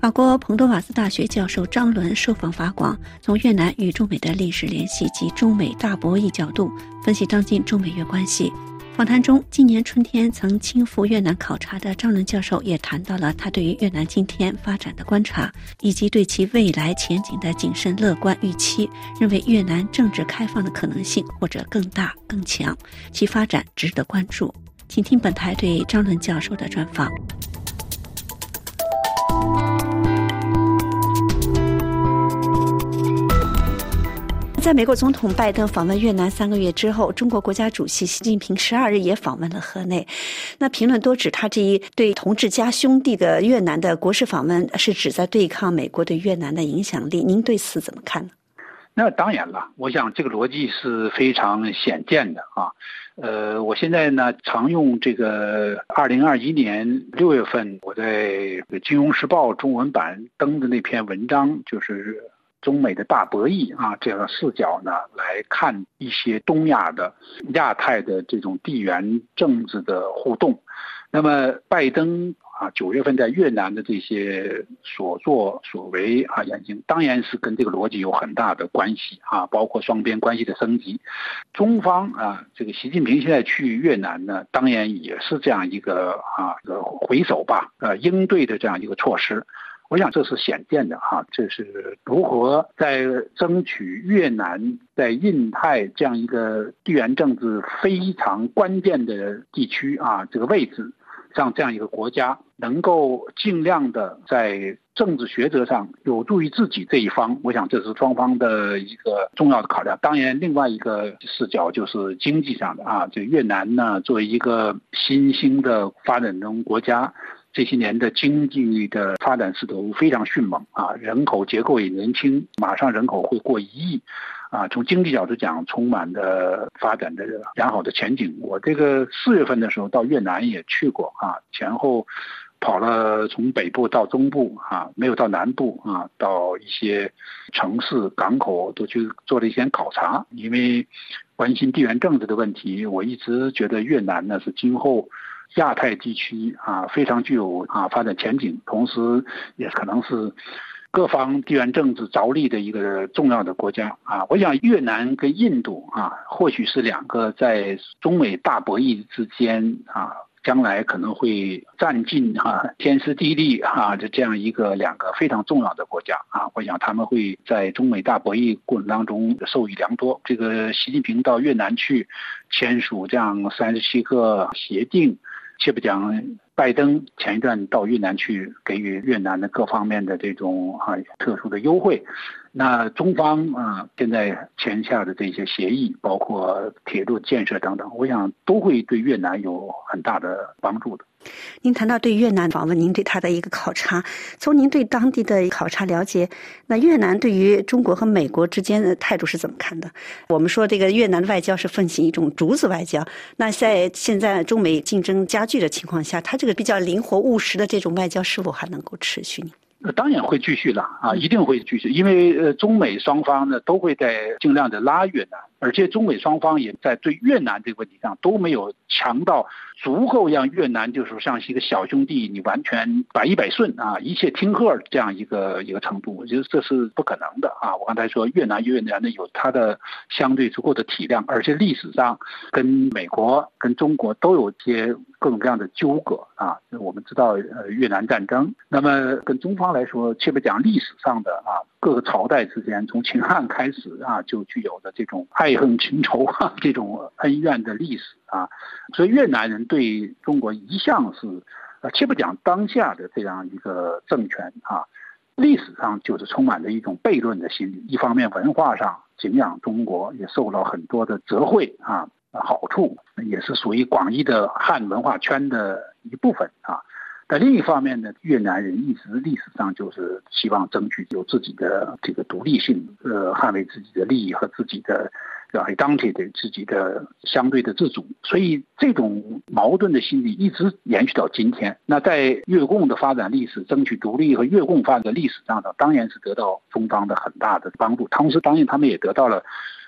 法国彭多瓦斯大学教授张伦受访法广，从越南与中美的历史联系及中美大博弈角度分析当今中美越关系。访谈中，今年春天曾亲赴越南考察的张伦教授也谈到了他对于越南今天发展的观察，以及对其未来前景的谨慎乐观预期，认为越南政治开放的可能性或者更大更强，其发展值得关注。请听本台对张伦教授的专访。在美国总统拜登访问越南三个月之后，中国国家主席习近平十二日也访问了河内。那评论多指他这一对同志家兄弟的越南的国事访问是指在对抗美国对越南的影响力。您对此怎么看呢？那当然了，我想这个逻辑是非常显见的啊。呃，我现在呢常用这个二零二一年六月份我在《金融时报》中文版登的那篇文章，就是。中美的大博弈啊，这样的视角呢，来看一些东亚的、亚太的这种地缘政治的互动。那么，拜登啊，九月份在越南的这些所作所为啊，眼睛当然是跟这个逻辑有很大的关系啊，包括双边关系的升级。中方啊，这个习近平现在去越南呢，当然也是这样一个啊，回首吧，呃，应对的这样一个措施。我想这是显见的哈，这是如何在争取越南在印太这样一个地缘政治非常关键的地区啊这个位置，让这样一个国家能够尽量的在政治抉择上有助于自己这一方。我想这是双方的一个重要的考量。当然，另外一个视角就是经济上的啊，这越南呢作为一个新兴的发展中国家。这些年的经济的发展势头非常迅猛啊，人口结构也年轻，马上人口会过一亿，啊，从经济角度讲，充满的发展的良好的前景。我这个四月份的时候到越南也去过啊，前后跑了从北部到中部啊，没有到南部啊，到一些城市港口都去做了一些考察，因为关心地缘政治的问题，我一直觉得越南呢是今后。亚太地区啊，非常具有啊发展前景，同时也可能是各方地缘政治着力的一个重要的国家啊。我想越南跟印度啊，或许是两个在中美大博弈之间啊，将来可能会占尽哈天时地利啊的这样一个两个非常重要的国家啊。我想他们会在中美大博弈过程当中受益良多。这个习近平到越南去签署这样三十七个协定。且不讲，拜登前一段到越南去，给予越南的各方面的这种啊特殊的优惠。那中方啊，现在签下的这些协议，包括铁路建设等等，我想都会对越南有很大的帮助的。您谈到对越南访问，您对他的一个考察，从您对当地的考察了解，那越南对于中国和美国之间的态度是怎么看的？我们说这个越南的外交是奉行一种竹子外交，那在现在中美竞争加剧的情况下，他这个比较灵活务实的这种外交是否还能够持续呢？当然会继续了啊，一定会继续，因为呃，中美双方呢都会在尽量的拉越南，而且中美双方也在对越南这个问题上都没有强到足够让越南就是像是一个小兄弟，你完全百依百顺啊，一切听贺这样一个一个程度，我觉得这是不可能的啊。我刚才说越南越南呢有它的相对足够的体量，而且历史上跟美国跟中国都有些各种各样的纠葛啊。我们知道呃越南战争，那么跟中方。来说，切别讲历史上的啊，各个朝代之间从秦汉开始啊，就具有的这种爱恨情仇啊，这种恩怨的历史啊，所以越南人对中国一向是，呃，切不讲当下的这样一个政权啊，历史上就是充满着一种悖论的心理。一方面文化上敬仰中国，也受了很多的泽惠啊好处，也是属于广义的汉文化圈的一部分啊。但另一方面呢，越南人一直历史上就是希望争取有自己的这个独立性，呃，捍卫自己的利益和自己的。Identity 自己的相对的自主，所以这种矛盾的心理一直延续到今天。那在越共的发展历史、争取独立和越共发展的历史上呢，当然是得到中方的很大的帮助。同时，当然他们也得到了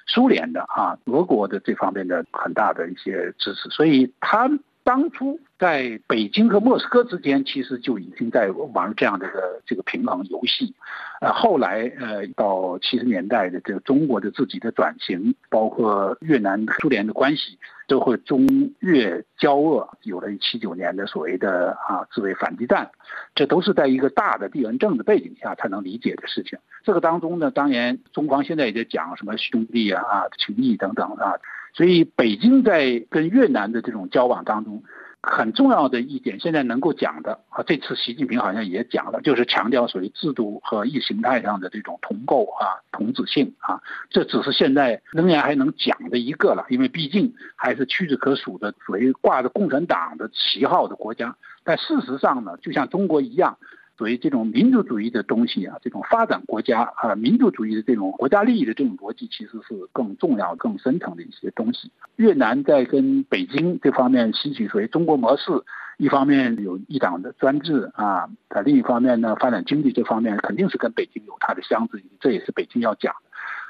苏联的啊、俄国的这方面的很大的一些支持。所以，他当初在北京和莫斯科之间，其实就已经在玩这样的一个这个平衡游戏。呃，后来呃，到七十年代的这个中国的自己的转型，包括越南、苏联的关系，都会中越交恶，有了七九年的所谓的啊自卫反击战，这都是在一个大的地缘政治背景下才能理解的事情。这个当中呢，当然中方现在也在讲什么兄弟啊、啊情谊等等啊，所以北京在跟越南的这种交往当中。很重要的一点，现在能够讲的啊，这次习近平好像也讲了，就是强调属于制度和意识形态上的这种同构啊、同质性啊，这只是现在仍然还能讲的一个了，因为毕竟还是屈指可数的属于挂着共产党的旗号的国家，但事实上呢，就像中国一样。所以这种民族主义的东西啊，这种发展国家啊，民族主义的这种国家利益的这种逻辑，其实是更重要、更深层的一些东西。越南在跟北京这方面吸取所谓中国模式，一方面有一党的专制啊，在另一方面呢，发展经济这方面肯定是跟北京有它的相似，这也是北京要讲。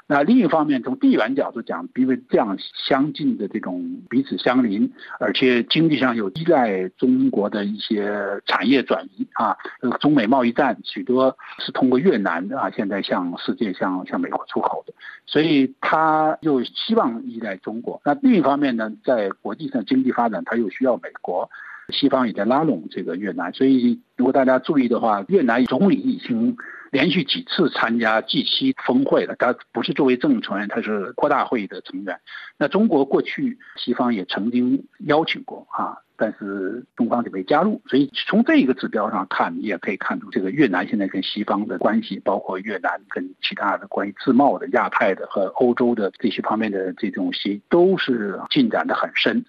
那另一方面，从地缘角度讲，因为这样相近的这种彼此相邻，而且经济上有依赖中国的一些产业转移啊，中美贸易战许多是通过越南啊，现在向世界、向向美国出口的，所以他又希望依赖中国。那另一方面呢，在国际上经济发展，他又需要美国，西方也在拉拢这个越南。所以如果大家注意的话，越南总理已经。连续几次参加 G7 峰会了，他不是作为正成员，他是扩大会议的成员。那中国过去西方也曾经邀请过啊，但是中方就没加入。所以从这一个指标上看，你也可以看出这个越南现在跟西方的关系，包括越南跟其他的关于自贸的、亚太的和欧洲的这些方面的这种协都是进展的很深。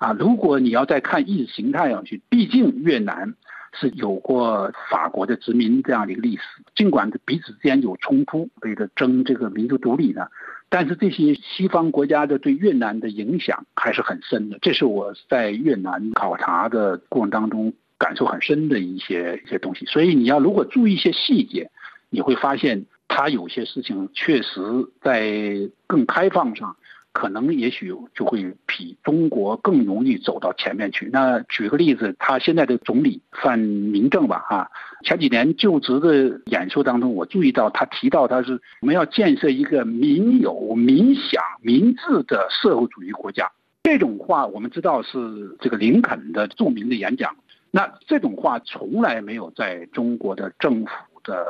啊，如果你要再看意识形态上去，毕竟越南。是有过法国的殖民这样的一个历史，尽管彼此之间有冲突，为了争这个民族独立呢，但是这些西方国家的对越南的影响还是很深的。这是我在越南考察的过程当中感受很深的一些一些东西。所以你要如果注意一些细节，你会发现他有些事情确实在更开放上。可能也许就会比中国更容易走到前面去。那举个例子，他现在的总理范明正吧，啊，前几年就职的演说当中，我注意到他提到他是我们要建设一个民有、民享、民治的社会主义国家。这种话我们知道是这个林肯的著名的演讲。那这种话从来没有在中国的政府的。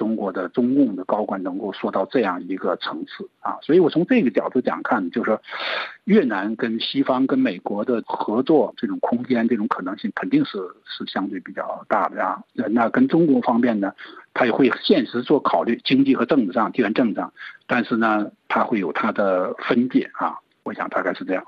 中国的中共的高官能够说到这样一个层次啊，所以我从这个角度讲看，就是说，越南跟西方跟美国的合作这种空间、这种可能性肯定是是相对比较大的啊。那跟中国方面呢，他也会现实做考虑，经济和政治上、地缘政治上，但是呢，他会有他的分界啊。我想大概是这样。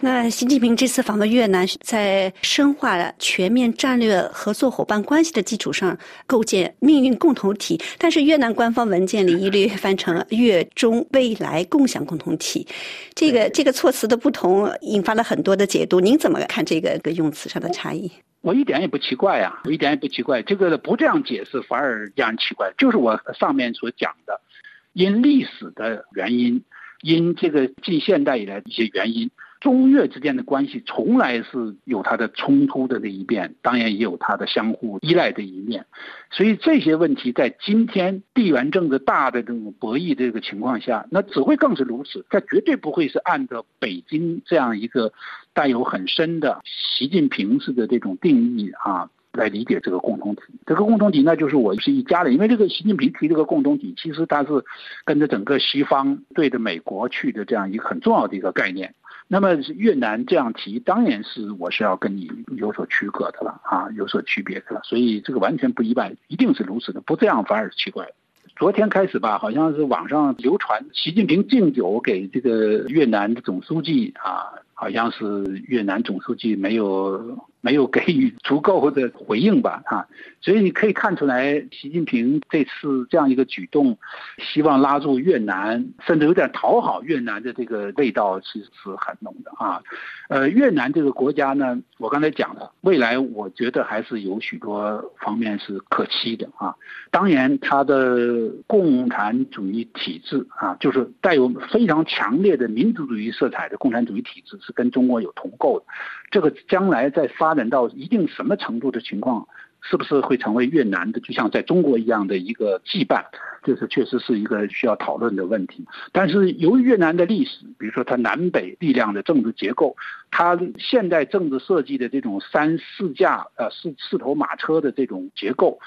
那习近平这次访问越南，在深化全面战略合作伙伴关系的基础上，构建命运共同体。但是越南官方文件里一律翻成了“越中未来共享共同体”，这个这个措辞的不同，引发了很多的解读。您怎么看这个个用词上的差异？我一点也不奇怪呀，我一点也不奇怪。这个不这样解释反而让人奇怪。就是我上面所讲的，因历史的原因，因这个近现代以来的一些原因。中越之间的关系从来是有它的冲突的那一面，当然也有它的相互依赖的一面，所以这些问题在今天地缘政治大的这种博弈这个情况下，那只会更是如此。它绝对不会是按照北京这样一个带有很深的习近平式的这种定义啊来理解这个共同体。这个共同体那就是我是一家人，因为这个习近平提这个共同体，其实他是跟着整个西方对着美国去的这样一个很重要的一个概念。那么越南这样提，当然是我是要跟你有所区隔的了啊，有所区别的了，所以这个完全不意外，一定是如此的，不这样反而奇怪。昨天开始吧，好像是网上流传习近平敬酒给这个越南的总书记啊，好像是越南总书记没有没有给予足够的回应吧，啊，所以你可以看出来，习近平这次这样一个举动，希望拉住越南，甚至有点讨好越南的这个味道，其实是很浓的啊。呃，越南这个国家呢，我刚才讲了，未来我觉得还是有许多方面是可期的啊。当然，它的共产主义体制啊，就是带有非常强烈的民族主义色彩的共产主义体制，是跟中国有同构的。这个将来在发发展到一定什么程度的情况，是不是会成为越南的就像在中国一样的一个羁绊？这是确实是一个需要讨论的问题。但是由于越南的历史，比如说它南北力量的政治结构，它现代政治设计的这种三四架呃四四头马车的这种结构。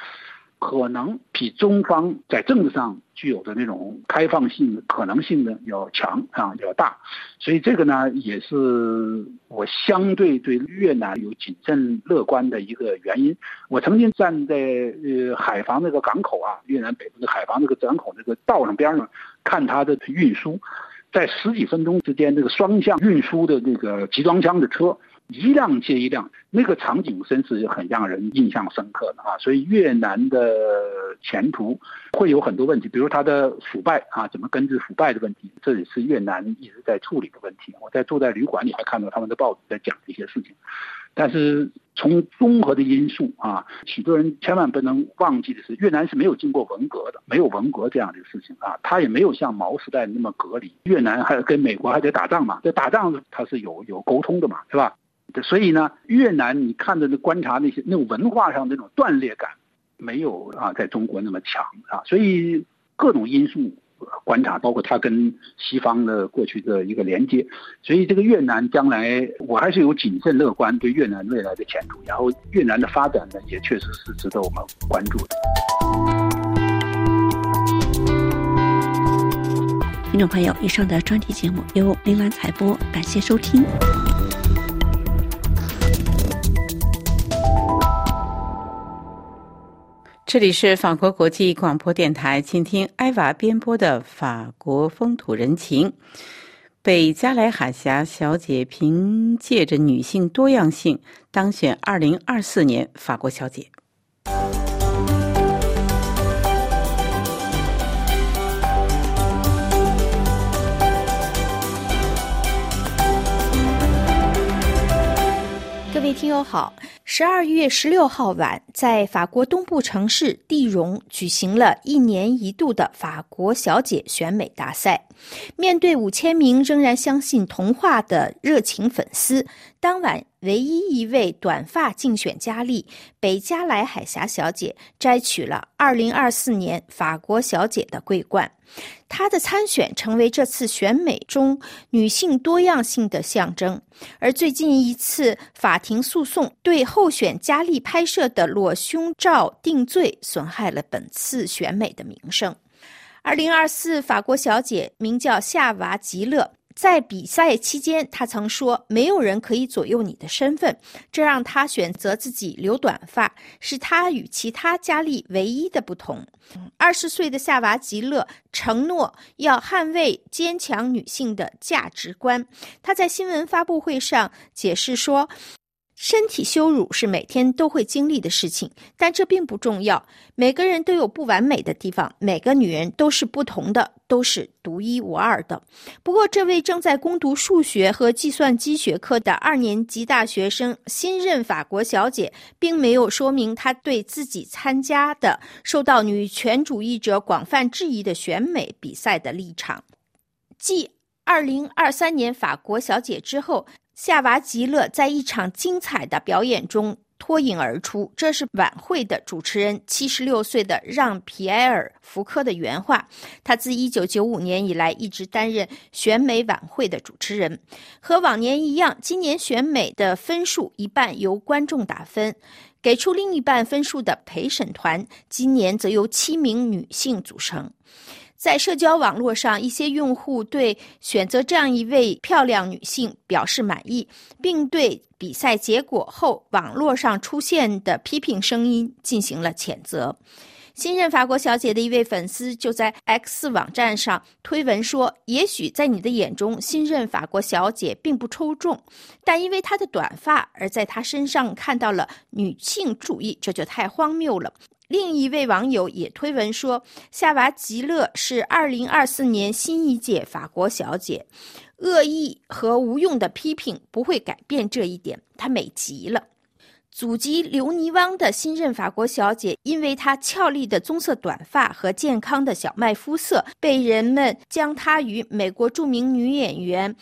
可能比中方在政治上具有的那种开放性可能性呢要强啊要大，所以这个呢也是我相对对越南有谨慎乐观的一个原因。我曾经站在呃海防那个港口啊，越南北部的海防那个港口那个道上边上看它的运输，在十几分钟之间，这个双向运输的这个集装箱的车。一辆接一辆，那个场景真是很让人印象深刻的啊！所以越南的前途会有很多问题，比如它的腐败啊，怎么根治腐败的问题，这也是越南一直在处理的问题。我在住在旅馆里还看到他们的报纸在讲这些事情。但是从综合的因素啊，许多人千万不能忘记的是，越南是没有经过文革的，没有文革这样的事情啊，它也没有像毛时代那么隔离。越南还跟美国还得打仗嘛，这打仗它是有有沟通的嘛，是吧？所以呢，越南你看着那观察那些那种文化上那种断裂感，没有啊在中国那么强啊。所以各种因素观察，包括它跟西方的过去的一个连接，所以这个越南将来我还是有谨慎乐观对越南未来的前途。然后越南的发展呢，也确实是值得我们关注的。听众朋友，以上的专题节目由铃兰采播，感谢收听。这里是法国国际广播电台，请听艾娃编播的法国风土人情。北加莱海峡小姐凭借着女性多样性当选二零二四年法国小姐。听友好。十二月十六号晚，在法国东部城市蒂荣举行了一年一度的法国小姐选美大赛。面对五千名仍然相信童话的热情粉丝，当晚唯一一位短发竞选佳丽北加莱海峡小姐摘取了二零二四年法国小姐的桂冠。她的参选成为这次选美中女性多样性的象征。而最近一次法庭诉讼对候选佳丽拍摄的裸胸照定罪，损害了本次选美的名声。二零二四法国小姐名叫夏娃吉勒，在比赛期间，他曾说：“没有人可以左右你的身份。”这让她选择自己留短发，是她与其他佳丽唯一的不同。二十岁的夏娃吉勒承诺要捍卫坚强女性的价值观。她在新闻发布会上解释说。身体羞辱是每天都会经历的事情，但这并不重要。每个人都有不完美的地方，每个女人都是不同的，都是独一无二的。不过，这位正在攻读数学和计算机学科的二年级大学生、新任法国小姐，并没有说明她对自己参加的受到女权主义者广泛质疑的选美比赛的立场。继二零二三年法国小姐之后。夏娃吉勒在一场精彩的表演中脱颖而出，这是晚会的主持人七十六岁的让皮埃尔·福科的原话。他自一九九五年以来一直担任选美晚会的主持人。和往年一样，今年选美的分数一半由观众打分，给出另一半分数的陪审团今年则由七名女性组成。在社交网络上，一些用户对选择这样一位漂亮女性表示满意，并对比赛结果后网络上出现的批评声音进行了谴责。新任法国小姐的一位粉丝就在 X 网站上推文说：“也许在你的眼中，新任法国小姐并不出众，但因为她的短发而在她身上看到了女性主义，这就太荒谬了。”另一位网友也推文说：“夏娃吉勒是2024年新一届法国小姐，恶意和无用的批评不会改变这一点，她美极了。”祖籍留尼汪的新任法国小姐，因为她俏丽的棕色短发和健康的小麦肤色，被人们将她与美国著名女演员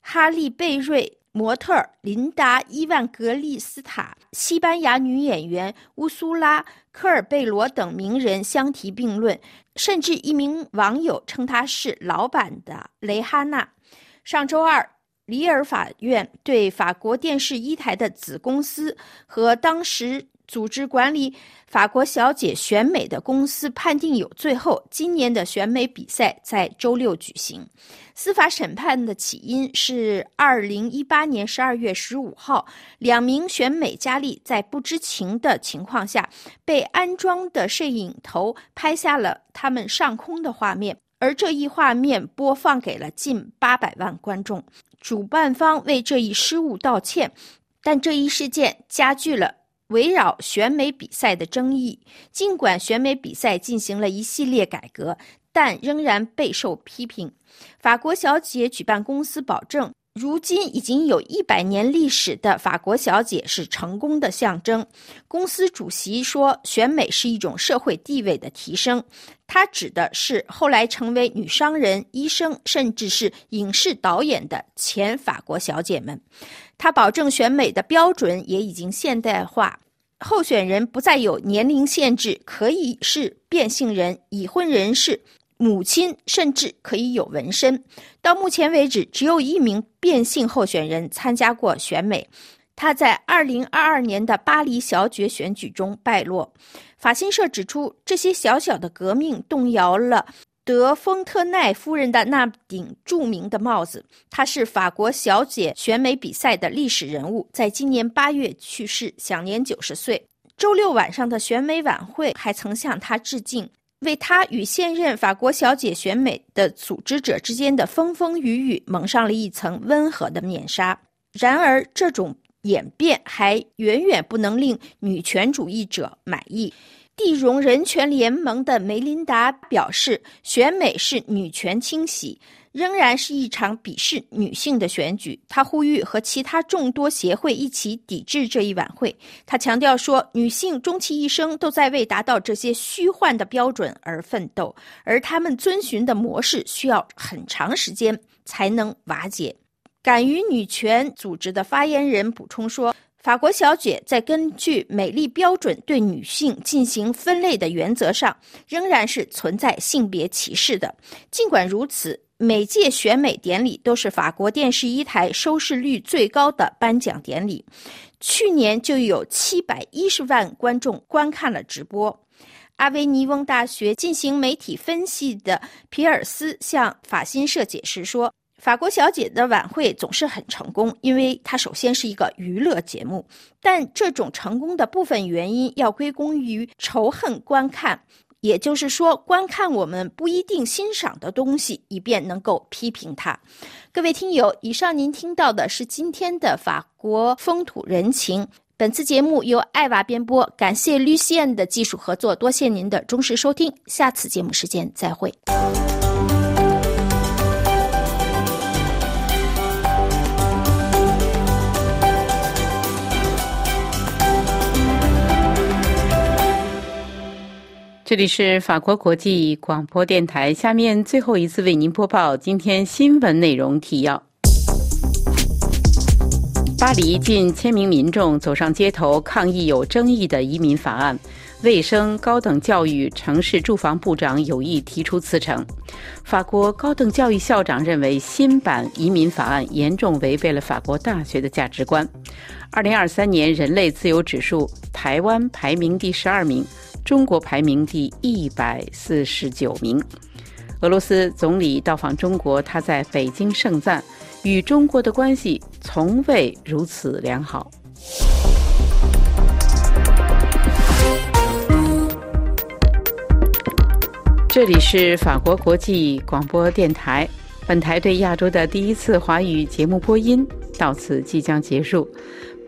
哈利贝瑞。模特琳达·伊万格利斯塔、西班牙女演员乌苏拉·科尔贝罗等名人相提并论，甚至一名网友称她是“老版的蕾哈娜”。上周二，里尔法院对法国电视一台的子公司和当时。组织管理法国小姐选美的公司判定有罪后，今年的选美比赛在周六举行。司法审判的起因是二零一八年十二月十五号，两名选美佳丽在不知情的情况下被安装的摄影头拍下了他们上空的画面，而这一画面播放给了近八百万观众。主办方为这一失误道歉，但这一事件加剧了。围绕选美比赛的争议，尽管选美比赛进行了一系列改革，但仍然备受批评。法国小姐举办公司保证，如今已经有一百年历史的法国小姐是成功的象征。公司主席说，选美是一种社会地位的提升。他指的是后来成为女商人、医生，甚至是影视导演的前法国小姐们。他保证选美的标准也已经现代化，候选人不再有年龄限制，可以是变性人、已婚人士、母亲，甚至可以有纹身。到目前为止，只有一名变性候选人参加过选美，他在2022年的巴黎小姐选举中败落。法新社指出，这些小小的革命动摇了。德丰特奈夫人的那顶著名的帽子，她是法国小姐选美比赛的历史人物，在今年八月去世，享年九十岁。周六晚上的选美晚会还曾向她致敬，为她与现任法国小姐选美的组织者之间的风风雨雨蒙上了一层温和的面纱。然而，这种演变还远远不能令女权主义者满意。地荣人权联盟的梅琳达表示，选美是女权清洗，仍然是一场鄙视女性的选举。她呼吁和其他众多协会一起抵制这一晚会。她强调说，女性终其一生都在为达到这些虚幻的标准而奋斗，而他们遵循的模式需要很长时间才能瓦解。敢于女权组织的发言人补充说。法国小姐在根据美丽标准对女性进行分类的原则上，仍然是存在性别歧视的。尽管如此，每届选美典礼都是法国电视一台收视率最高的颁奖典礼。去年就有七百一十万观众观看了直播。阿维尼翁大学进行媒体分析的皮尔斯向法新社解释说。法国小姐的晚会总是很成功，因为它首先是一个娱乐节目，但这种成功的部分原因要归功于仇恨观看，也就是说，观看我们不一定欣赏的东西，以便能够批评它。各位听友，以上您听到的是今天的法国风土人情。本次节目由艾娃编播，感谢绿线的技术合作，多谢您的忠实收听，下次节目时间再会。这里是法国国际广播电台。下面最后一次为您播报今天新闻内容提要：巴黎近千名民众走上街头抗议有争议的移民法案，卫生、高等教育、城市住房部长有意提出辞呈。法国高等教育校长认为新版移民法案严重违背了法国大学的价值观。二零二三年人类自由指数，台湾排名第十二名。中国排名第一百四十九名。俄罗斯总理到访中国，他在北京盛赞，与中国的关系从未如此良好。这里是法国国际广播电台。本台对亚洲的第一次华语节目播音到此即将结束。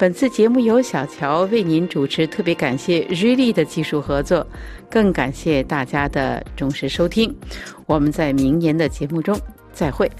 本次节目由小乔为您主持，特别感谢瑞丽的技术合作，更感谢大家的忠实收听。我们在明年的节目中再会。